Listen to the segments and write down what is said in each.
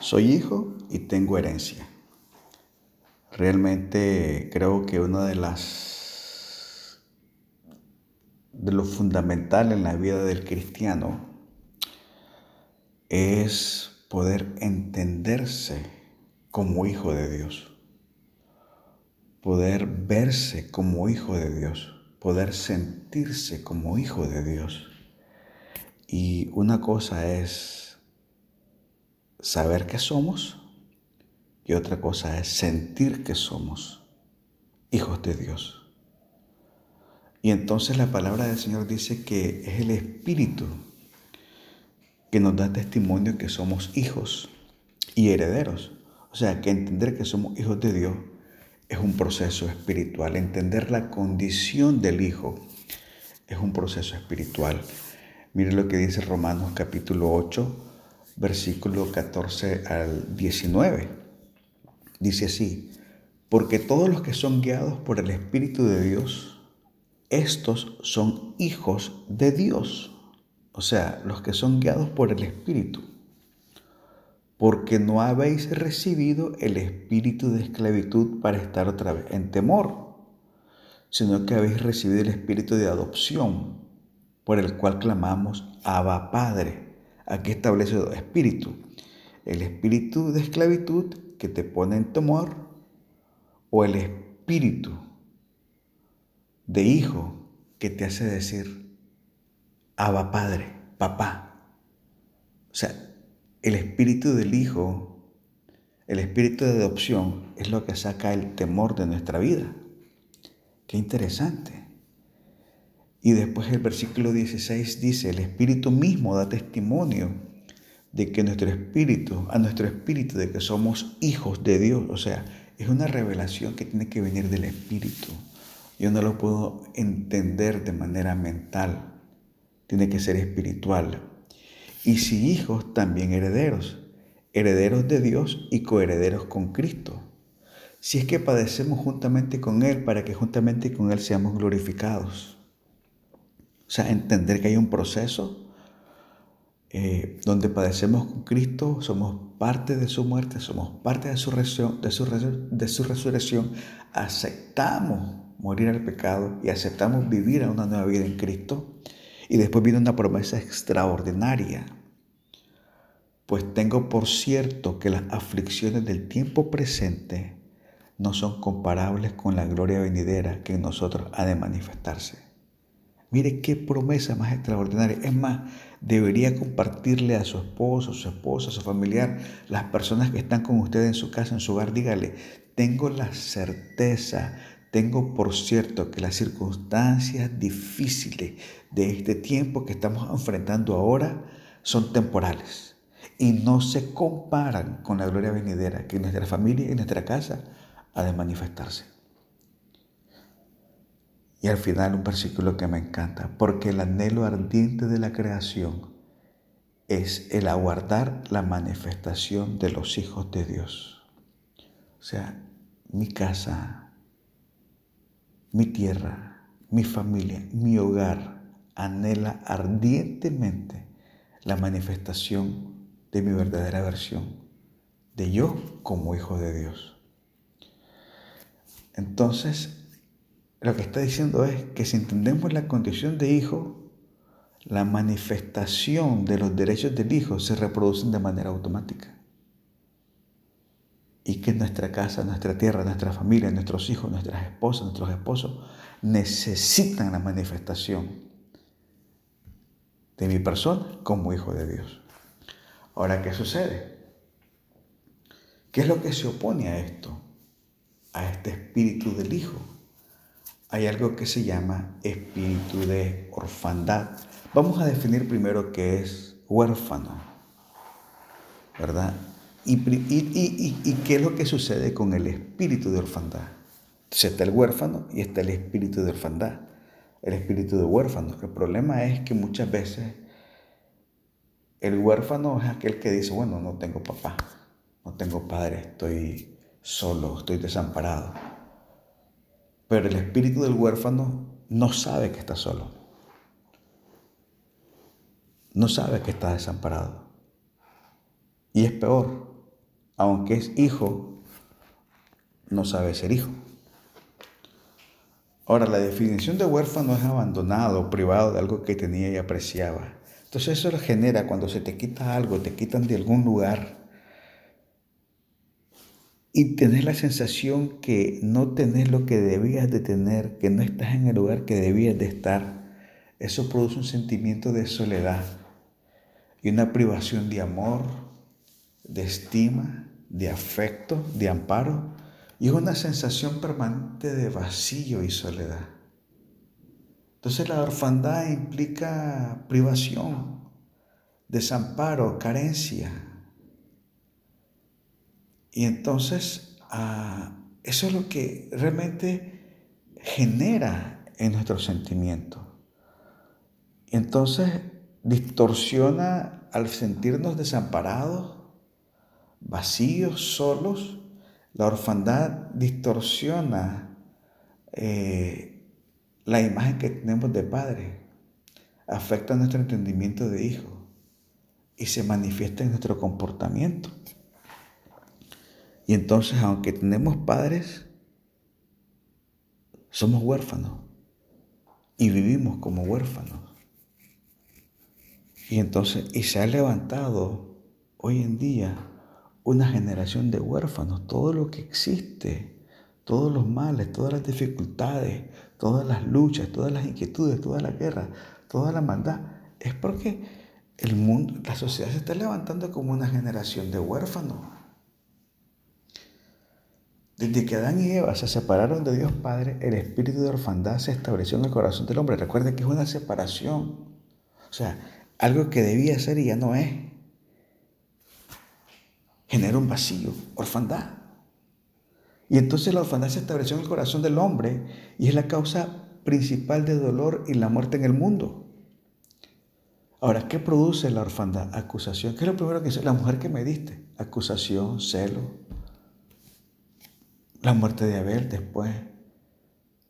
Soy hijo y tengo herencia. Realmente creo que una de las de lo fundamental en la vida del cristiano es poder entenderse como hijo de Dios, poder verse como hijo de Dios, poder sentirse como hijo de Dios. Y una cosa es saber que somos y otra cosa es sentir que somos hijos de Dios. Y entonces la palabra del Señor dice que es el Espíritu que nos da testimonio que somos hijos y herederos. O sea, que entender que somos hijos de Dios es un proceso espiritual. Entender la condición del hijo es un proceso espiritual. Mire lo que dice Romanos capítulo 8, versículo 14 al 19. Dice así, porque todos los que son guiados por el Espíritu de Dios, estos son hijos de Dios. O sea, los que son guiados por el Espíritu. Porque no habéis recibido el espíritu de esclavitud para estar otra vez en temor, sino que habéis recibido el espíritu de adopción por el cual clamamos Abba Padre. Aquí establece dos espíritus. El espíritu de esclavitud que te pone en temor o el espíritu de hijo que te hace decir Abba Padre, papá. O sea, el espíritu del hijo, el espíritu de adopción es lo que saca el temor de nuestra vida. Qué interesante. Y después el versículo 16 dice, el Espíritu mismo da testimonio de que nuestro espíritu, a nuestro espíritu, de que somos hijos de Dios. O sea, es una revelación que tiene que venir del Espíritu. Yo no lo puedo entender de manera mental, tiene que ser espiritual. Y si hijos, también herederos, herederos de Dios y coherederos con Cristo. Si es que padecemos juntamente con Él para que juntamente con Él seamos glorificados. O sea, entender que hay un proceso eh, donde padecemos con Cristo, somos parte de su muerte, somos parte de su, resurrección, de, su, resurrección, aceptamos morir al pecado y aceptamos vivir una nueva vida en Cristo. Y después viene una promesa extraordinaria. Pues tengo por cierto que las aflicciones del tiempo presente no son comparables con la gloria venidera que en nosotros ha de manifestarse. Mire qué promesa más extraordinaria. Es más, debería compartirle a su esposo, su esposa, su familiar, las personas que están con usted en su casa, en su hogar. Dígale, tengo la certeza, tengo por cierto que las circunstancias difíciles de este tiempo que estamos enfrentando ahora son temporales y no se comparan con la gloria venidera que nuestra familia y nuestra casa ha de manifestarse. Y al final un versículo que me encanta, porque el anhelo ardiente de la creación es el aguardar la manifestación de los hijos de Dios. O sea, mi casa, mi tierra, mi familia, mi hogar anhela ardientemente la manifestación de mi verdadera versión, de yo como hijo de Dios. Entonces, lo que está diciendo es que si entendemos la condición de hijo, la manifestación de los derechos del hijo se reproducen de manera automática. Y que nuestra casa, nuestra tierra, nuestra familia, nuestros hijos, nuestras esposas, nuestros esposos necesitan la manifestación de mi persona como hijo de Dios. Ahora, ¿qué sucede? ¿Qué es lo que se opone a esto? A este espíritu del hijo hay algo que se llama espíritu de orfandad. Vamos a definir primero qué es huérfano, ¿verdad? Y, qué es lo que sucede con el espíritu de orfandad. Entonces está el huérfano y está el espíritu de orfandad, el espíritu de huérfano. El problema es que muchas veces el huérfano es aquel que dice, bueno, no tengo papá, no tengo padre, estoy solo, estoy desamparado. Pero el espíritu del huérfano no sabe que está solo. No sabe que está desamparado. Y es peor, aunque es hijo, no sabe ser hijo. Ahora, la definición de huérfano es abandonado, privado de algo que tenía y apreciaba. Entonces eso lo genera cuando se te quita algo, te quitan de algún lugar y tenés la sensación que no tenés lo que debías de tener, que no estás en el lugar que debías de estar. Eso produce un sentimiento de soledad y una privación de amor, de estima, de afecto, de amparo y es una sensación permanente de vacío y soledad. Entonces la orfandad implica privación, desamparo, carencia. Y entonces ah, eso es lo que realmente genera en nuestro sentimiento. Y entonces distorsiona al sentirnos desamparados, vacíos, solos. La orfandad distorsiona eh, la imagen que tenemos de padre, afecta nuestro entendimiento de hijo y se manifiesta en nuestro comportamiento. Y entonces, aunque tenemos padres, somos huérfanos y vivimos como huérfanos. Y entonces, y se ha levantado hoy en día una generación de huérfanos. Todo lo que existe, todos los males, todas las dificultades, todas las luchas, todas las inquietudes, toda la guerra, toda la maldad, es porque el mundo, la sociedad se está levantando como una generación de huérfanos. Desde que Adán y Eva se separaron de Dios Padre, el espíritu de orfandad se estableció en el corazón del hombre. Recuerden que es una separación. O sea, algo que debía ser y ya no es. Genera un vacío, orfandad. Y entonces la orfandad se estableció en el corazón del hombre y es la causa principal de dolor y la muerte en el mundo. Ahora, ¿qué produce la orfandad? Acusación. ¿Qué es lo primero que dice? La mujer que me diste. Acusación, celo. La muerte de Abel después.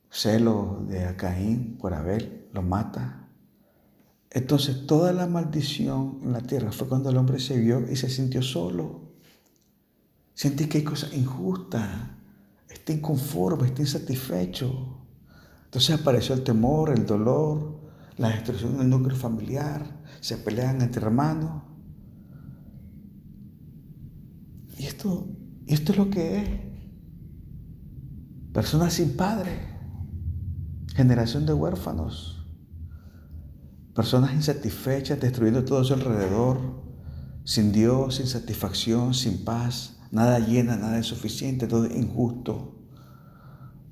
Celo de Caín por Abel. Lo mata. Entonces toda la maldición en la tierra fue cuando el hombre se vio y se sintió solo. Sentí que hay cosas injustas, está inconforme, está insatisfecho. Entonces apareció el temor, el dolor, la destrucción del núcleo familiar, se pelean entre hermanos. Y esto, esto es lo que es. Personas sin padre, generación de huérfanos. Personas insatisfechas, destruyendo todo su alrededor, sin Dios, sin satisfacción, sin paz, nada llena, nada es suficiente, todo injusto.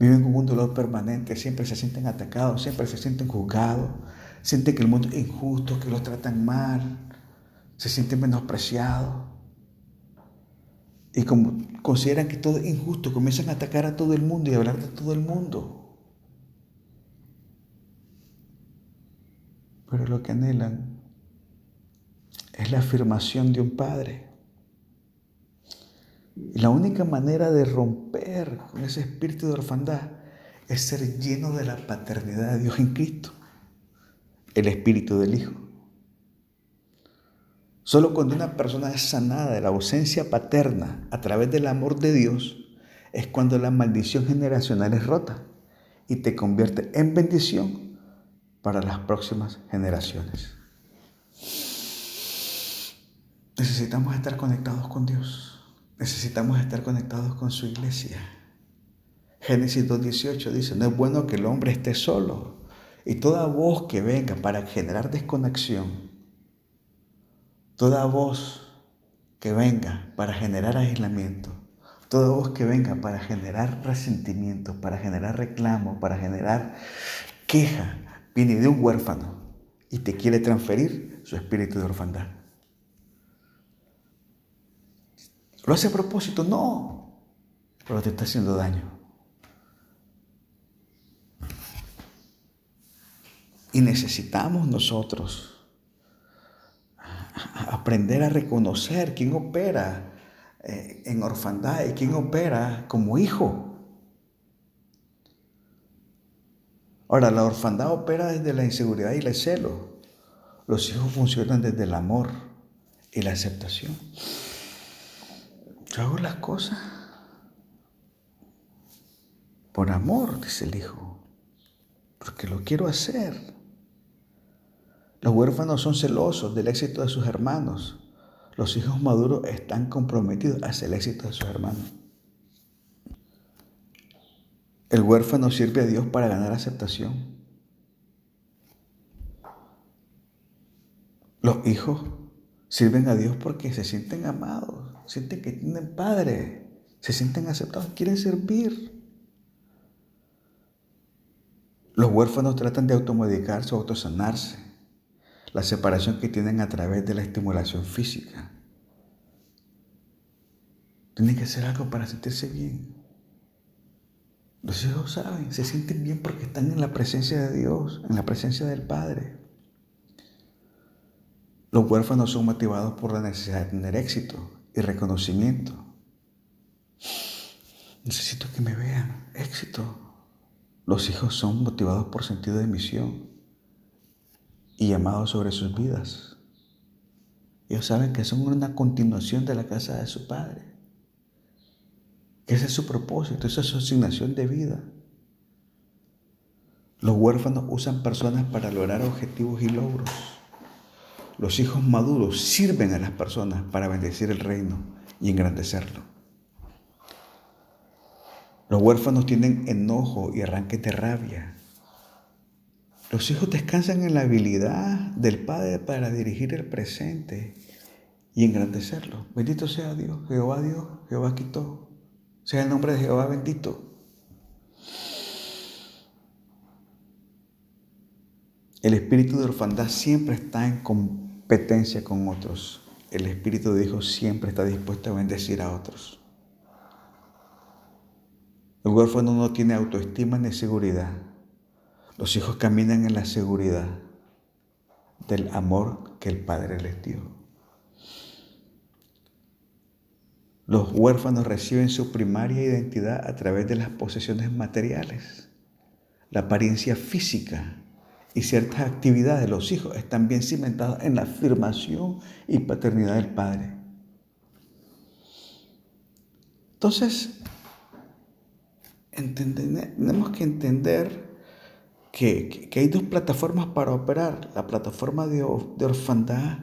Viven con un dolor permanente, siempre se sienten atacados, siempre se sienten juzgados, sienten que el mundo es injusto, que los tratan mal, se sienten menospreciados. Y como consideran que todo es injusto, comienzan a atacar a todo el mundo y a hablar de todo el mundo. pero lo que anhelan es la afirmación de un padre. Y la única manera de romper con ese espíritu de orfandad es ser lleno de la paternidad de Dios en Cristo, el espíritu del Hijo. Solo cuando una persona es sanada de la ausencia paterna a través del amor de Dios, es cuando la maldición generacional es rota y te convierte en bendición para las próximas generaciones. Necesitamos estar conectados con Dios. Necesitamos estar conectados con su iglesia. Génesis 2.18 dice, no es bueno que el hombre esté solo. Y toda voz que venga para generar desconexión, toda voz que venga para generar aislamiento, toda voz que venga para generar resentimiento, para generar reclamo, para generar queja, viene de un huérfano y te quiere transferir su espíritu de orfandad. ¿Lo hace a propósito? No, pero te está haciendo daño. Y necesitamos nosotros aprender a reconocer quién opera eh, en orfandad y quién opera como hijo. Ahora, la orfandad opera desde la inseguridad y el celo. Los hijos funcionan desde el amor y la aceptación. Yo hago las cosas por amor, dice el hijo, porque lo quiero hacer. Los huérfanos son celosos del éxito de sus hermanos. Los hijos maduros están comprometidos hacia el éxito de sus hermanos. El huérfano sirve a Dios para ganar aceptación. Los hijos sirven a Dios porque se sienten amados, sienten que tienen padre, se sienten aceptados, quieren servir. Los huérfanos tratan de automedicarse o autosanarse la separación que tienen a través de la estimulación física. Tienen que hacer algo para sentirse bien. Los hijos saben, se sienten bien porque están en la presencia de Dios, en la presencia del Padre. Los huérfanos son motivados por la necesidad de tener éxito y reconocimiento. Necesito que me vean, éxito. Los hijos son motivados por sentido de misión y llamados sobre sus vidas. Ellos saben que son una continuación de la casa de su padre. Que ese es su propósito, esa es su asignación de vida. Los huérfanos usan personas para lograr objetivos y logros. Los hijos maduros sirven a las personas para bendecir el reino y engrandecerlo. Los huérfanos tienen enojo y arranques de rabia. Los hijos descansan en la habilidad del Padre para dirigir el presente y engrandecerlo. Bendito sea Dios, Jehová Dios, Jehová quitó. Sea el nombre de Jehová bendito. El espíritu de orfandad siempre está en competencia con otros. El espíritu de hijo siempre está dispuesto a bendecir a otros. El huérfano no tiene autoestima ni seguridad. Los hijos caminan en la seguridad del amor que el Padre les dio. Los huérfanos reciben su primaria identidad a través de las posesiones materiales. La apariencia física y ciertas actividades de los hijos están bien cimentadas en la afirmación y paternidad del Padre. Entonces, tenemos que entender que, hay dos plataformas para operar, la plataforma de, orfandad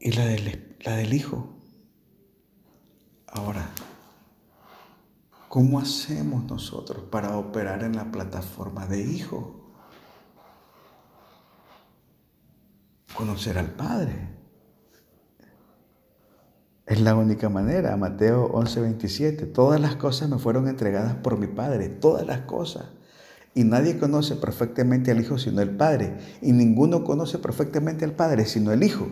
y la del, la del hijo. Ahora, ¿cómo hacemos nosotros para operar en la plataforma de hijo? Conocer al Padre. Es la única manera. Mateo 11:27. Todas las cosas me fueron entregadas por mi Padre. Todas las cosas. Y nadie conoce perfectamente al Hijo sino el Padre. Y ninguno conoce perfectamente al Padre sino el Hijo.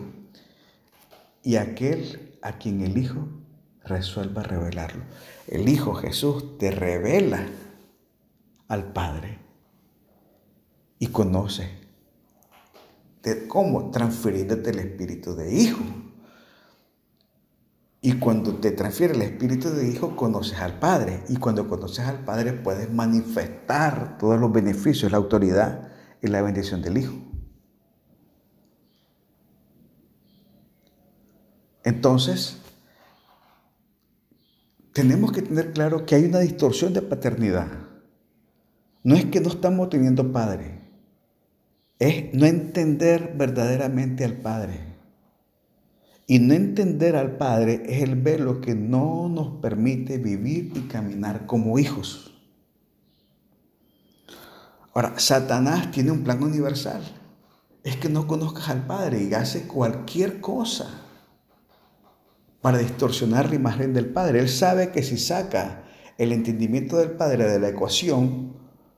Y aquel a quien el Hijo resuelva revelarlo. El Hijo Jesús te revela al Padre. Y conoce de cómo transfiriéndote el espíritu de Hijo. Y cuando te transfiere el espíritu de hijo, conoces al Padre. Y cuando conoces al Padre, puedes manifestar todos los beneficios, la autoridad y la bendición del Hijo. Entonces, tenemos que tener claro que hay una distorsión de paternidad. No es que no estamos teniendo padre, es no entender verdaderamente al Padre. Y no entender al Padre es el velo que no nos permite vivir y caminar como hijos. Ahora, Satanás tiene un plan universal. Es que no conozcas al Padre y hace cualquier cosa para distorsionar la imagen del Padre. Él sabe que si saca el entendimiento del Padre de la ecuación,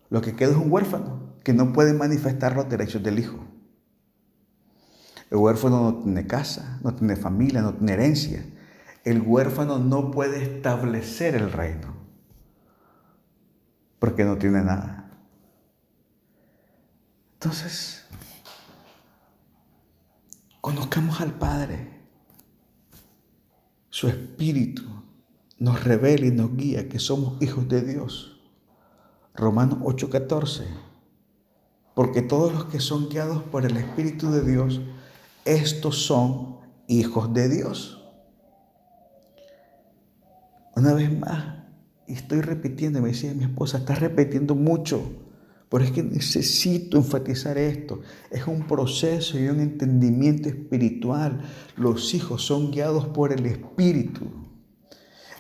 lo que queda es un huérfano que no puede manifestar los derechos del Hijo. El huérfano no tiene casa, no tiene familia, no tiene herencia. El huérfano no puede establecer el reino porque no tiene nada. Entonces, conozcamos al Padre. Su Espíritu nos revela y nos guía que somos hijos de Dios. Romanos 8:14. Porque todos los que son guiados por el Espíritu de Dios, estos son hijos de Dios. Una vez más, estoy repitiendo, me decía mi esposa, estás repitiendo mucho, pero es que necesito enfatizar esto. Es un proceso y un entendimiento espiritual. Los hijos son guiados por el Espíritu.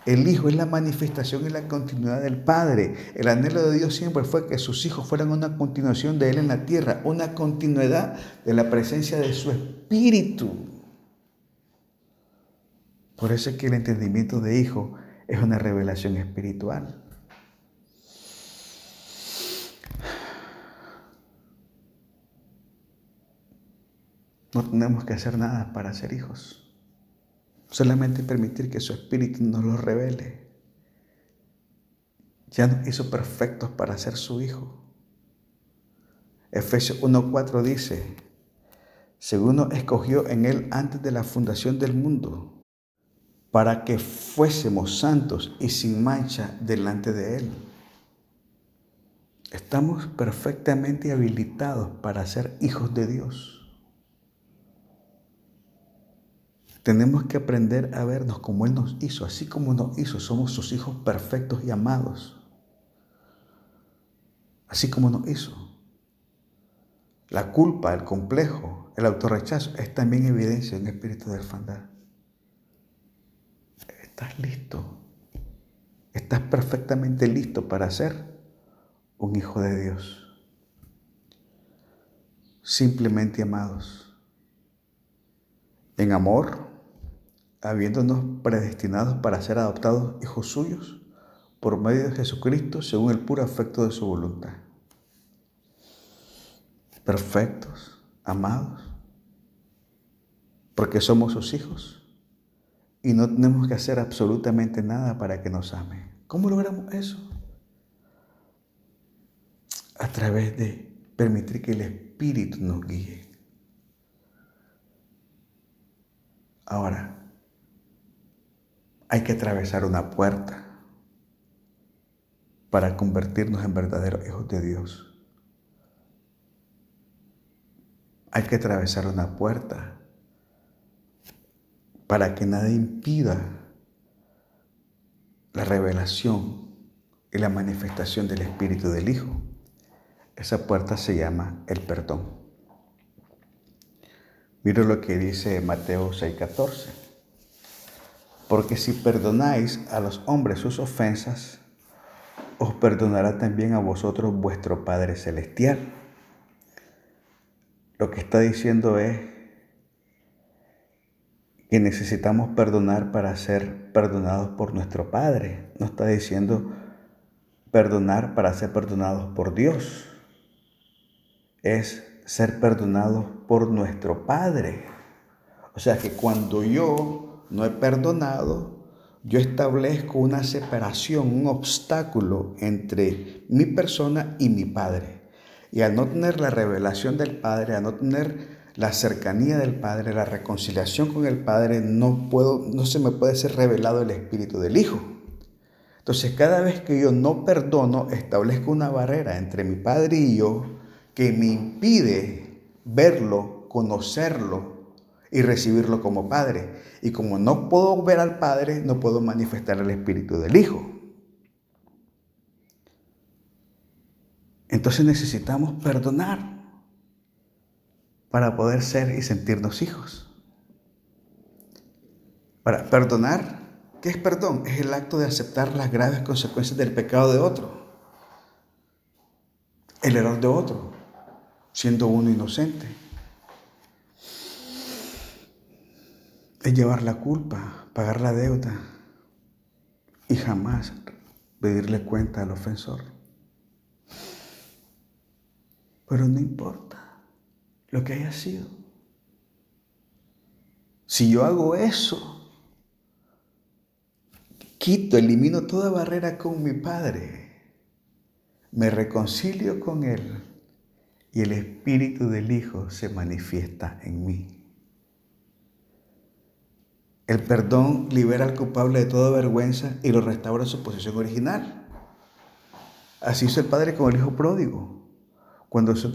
El Hijo es la manifestación y la continuidad del Padre. El anhelo de Dios siempre fue que sus hijos fueran una continuación de Él en la tierra, una continuidad de la presencia de su Espíritu. Por eso es que el entendimiento de Hijo es una revelación espiritual. No tenemos que hacer nada para ser hijos. Solamente permitir que su espíritu nos lo revele. Ya nos hizo perfectos para ser su hijo. Efesios 1.4 dice, según nos escogió en él antes de la fundación del mundo, para que fuésemos santos y sin mancha delante de él. Estamos perfectamente habilitados para ser hijos de Dios. Tenemos que aprender a vernos como Él nos hizo, así como nos hizo, somos sus hijos perfectos y amados. Así como nos hizo. La culpa, el complejo, el autorrechazo es también evidencia en espíritu de orfandad. Estás listo. Estás perfectamente listo para ser un hijo de Dios. Simplemente amados. En amor, habiéndonos predestinados para ser adoptados hijos suyos por medio de Jesucristo según el puro afecto de su voluntad. Perfectos, amados, porque somos sus hijos y no tenemos que hacer absolutamente nada para que nos ame. ¿Cómo logramos eso? A través de permitir que el Espíritu nos guíe. Ahora, hay que atravesar una puerta para convertirnos en verdaderos hijos de Dios. Hay que atravesar una puerta para que nada impida la revelación y la manifestación del Espíritu del Hijo. Esa puerta se llama el perdón. Mira lo que dice Mateo 6:14. Porque si perdonáis a los hombres sus ofensas, os perdonará también a vosotros vuestro Padre Celestial. Lo que está diciendo es que necesitamos perdonar para ser perdonados por nuestro Padre. No está diciendo perdonar para ser perdonados por Dios. Es ser perdonados por nuestro Padre. O sea que cuando yo no he perdonado, yo establezco una separación, un obstáculo entre mi persona y mi Padre. Y al no tener la revelación del Padre, al no tener la cercanía del Padre, la reconciliación con el Padre, no, puedo, no se me puede ser revelado el Espíritu del Hijo. Entonces cada vez que yo no perdono, establezco una barrera entre mi Padre y yo que me impide verlo, conocerlo, y recibirlo como Padre. Y como no puedo ver al Padre, no puedo manifestar el Espíritu del Hijo. Entonces necesitamos perdonar para poder ser y sentirnos hijos. Para perdonar, ¿qué es perdón? Es el acto de aceptar las graves consecuencias del pecado de otro, el error de otro, siendo uno inocente. Es llevar la culpa, pagar la deuda y jamás pedirle cuenta al ofensor. Pero no importa lo que haya sido. Si yo hago eso, quito, elimino toda barrera con mi Padre, me reconcilio con Él y el Espíritu del Hijo se manifiesta en mí. El perdón libera al culpable de toda vergüenza y lo restaura a su posición original. Así hizo el Padre con el Hijo pródigo. Cuando se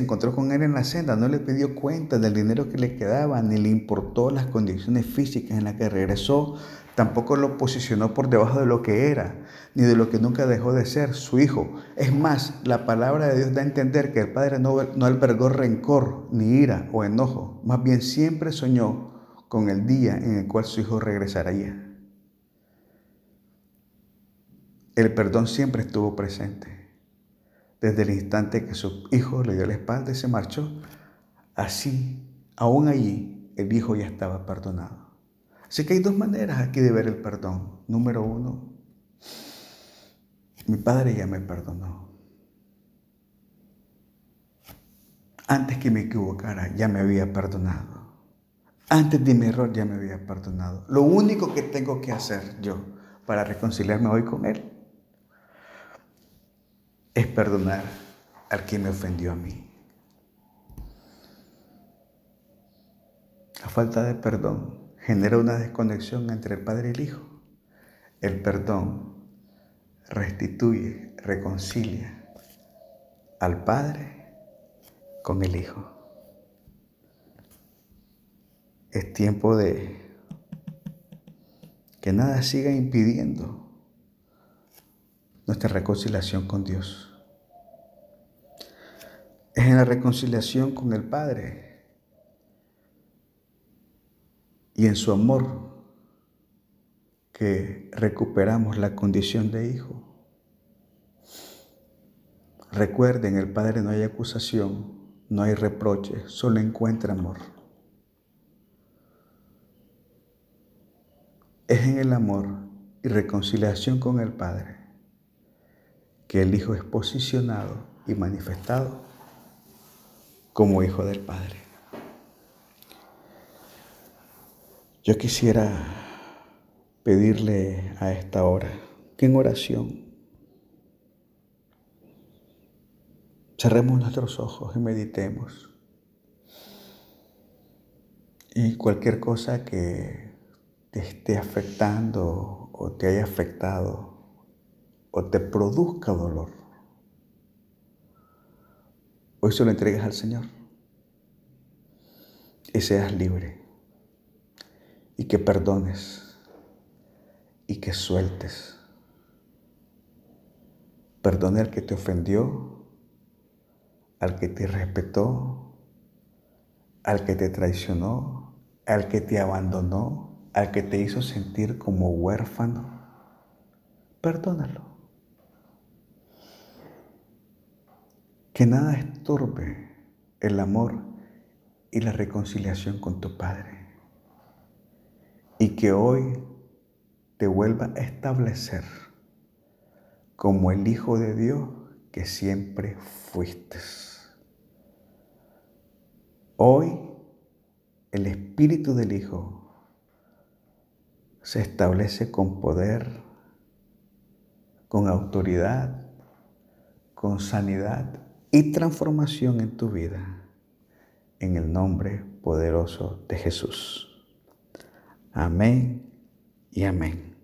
encontró con él, en la senda, no le pidió cuenta del dinero que le quedaba, ni le importó las condiciones físicas en las que regresó, tampoco lo posicionó por debajo de lo que era, ni de lo que nunca dejó de ser, su hijo. Es más, la palabra de Dios da a entender que el padre no, no albergó rencor, ni ira o enojo, más bien siempre soñó con el día en el cual su hijo regresaría. El perdón siempre estuvo presente. Desde el instante que su hijo le dio la espalda y se marchó, así, aún allí, el hijo ya estaba perdonado. Así que hay dos maneras aquí de ver el perdón. Número uno, mi padre ya me perdonó. Antes que me equivocara, ya me había perdonado. Antes de mi error, ya me había perdonado. Lo único que tengo que hacer yo para reconciliarme hoy con Él es perdonar al que me ofendió a mí. La falta de perdón genera una desconexión entre el Padre y el Hijo. El perdón restituye, reconcilia al Padre con el Hijo. Es tiempo de que nada siga impidiendo nuestra reconciliación con Dios. Es en la reconciliación con el Padre y en su amor que recuperamos la condición de hijo. Recuerden, el Padre no hay acusación, no hay reproche, solo encuentra amor. Es en el amor y reconciliación con el Padre que el Hijo es posicionado y manifestado como hijo del Padre. Yo quisiera pedirle a esta hora que en oración cerremos nuestros ojos y meditemos. Y cualquier cosa que esté afectando o te haya afectado o te produzca dolor, Hoy se lo entregues al Señor y seas libre y que perdones y que sueltes. Perdone al que te ofendió, al que te respetó, al que te traicionó, al que te abandonó, al que te hizo sentir como huérfano. Perdónalo. Que nada estorbe el amor y la reconciliación con tu Padre. Y que hoy te vuelva a establecer como el Hijo de Dios que siempre fuiste. Hoy el Espíritu del Hijo se establece con poder, con autoridad, con sanidad y transformación en tu vida. En el nombre poderoso de Jesús. Amén y amén.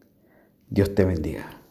Dios te bendiga.